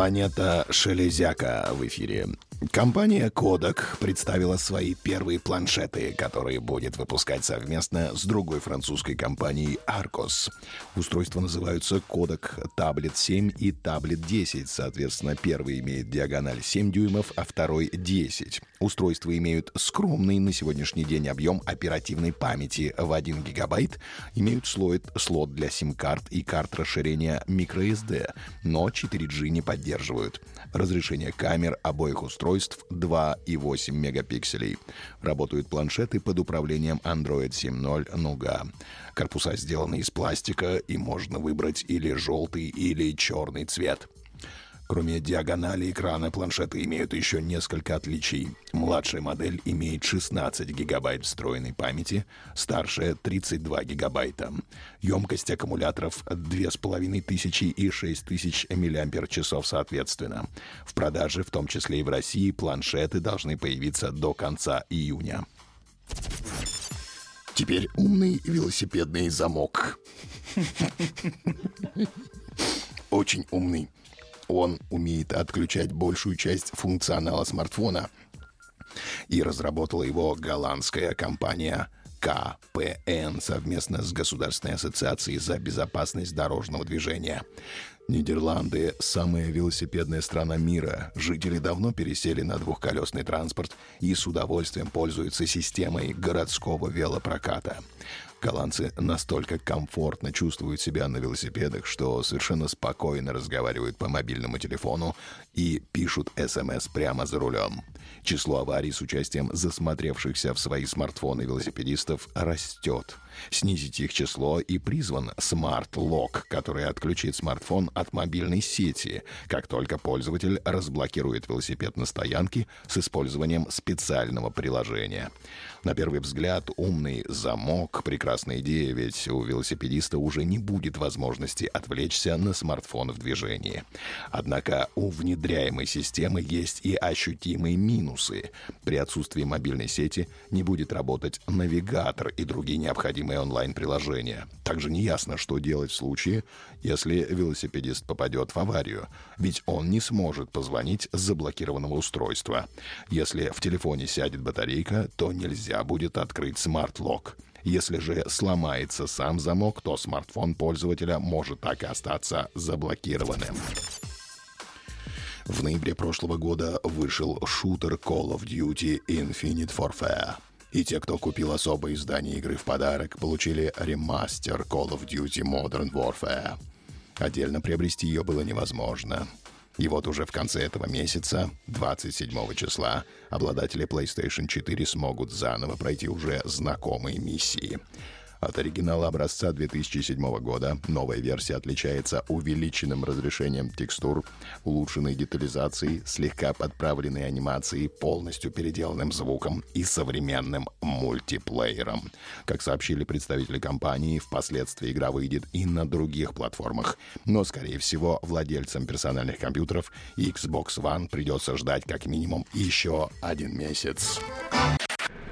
Планета Шелезяка в эфире. Компания Kodak представила свои первые планшеты, которые будет выпускать совместно с другой французской компанией Arcos. Устройства называются Kodak Tablet 7 и Tablet 10. Соответственно, первый имеет диагональ 7 дюймов, а второй 10. Устройства имеют скромный на сегодняшний день объем оперативной памяти в 1 гигабайт, имеют слот, слот для сим-карт и карт расширения microSD, но 4G не поддерживают. Разрешение камер обоих устройств устройств 2,8 мегапикселей. Работают планшеты под управлением Android 7.0 Nougat. Корпуса сделаны из пластика, и можно выбрать или желтый, или черный цвет. Кроме диагонали экрана, планшеты имеют еще несколько отличий. Младшая модель имеет 16 гигабайт встроенной памяти, старшая — 32 гигабайта. Емкость аккумуляторов — 2500 и 6000 мАч соответственно. В продаже, в том числе и в России, планшеты должны появиться до конца июня. Теперь умный велосипедный замок. Очень умный. Он умеет отключать большую часть функционала смартфона. И разработала его голландская компания КПН совместно с Государственной ассоциацией за безопасность дорожного движения. Нидерланды – самая велосипедная страна мира. Жители давно пересели на двухколесный транспорт и с удовольствием пользуются системой городского велопроката. Голландцы настолько комфортно чувствуют себя на велосипедах, что совершенно спокойно разговаривают по мобильному телефону и пишут СМС прямо за рулем. Число аварий с участием засмотревшихся в свои смартфоны велосипедистов растет. Снизить их число и призван Smart Lock, который отключит смартфон от мобильной сети, как только пользователь разблокирует велосипед на стоянке с использованием специального приложения. На первый взгляд, умный замок — прекрасная идея, ведь у велосипедиста уже не будет возможности отвлечься на смартфон в движении. Однако у внедряемой системы есть и ощутимые минусы. При отсутствии мобильной сети не будет работать навигатор и другие необходимые онлайн-приложения. Также неясно, что делать в случае, если велосипедист попадет в аварию, ведь он не сможет позвонить с заблокированного устройства. Если в телефоне сядет батарейка, то нельзя будет открыть smart lock. Если же сломается сам замок, то смартфон пользователя может так и остаться заблокированным. В ноябре прошлого года вышел шутер Call of Duty Infinite Warfare. И те, кто купил особое издание игры в подарок, получили ремастер Call of Duty Modern Warfare. Отдельно приобрести ее было невозможно. И вот уже в конце этого месяца, 27 числа, обладатели PlayStation 4 смогут заново пройти уже знакомые миссии. От оригинала образца 2007 года новая версия отличается увеличенным разрешением текстур, улучшенной детализацией, слегка подправленной анимацией, полностью переделанным звуком и современным мультиплеером. Как сообщили представители компании, впоследствии игра выйдет и на других платформах. Но, скорее всего, владельцам персональных компьютеров Xbox One придется ждать как минимум еще один месяц.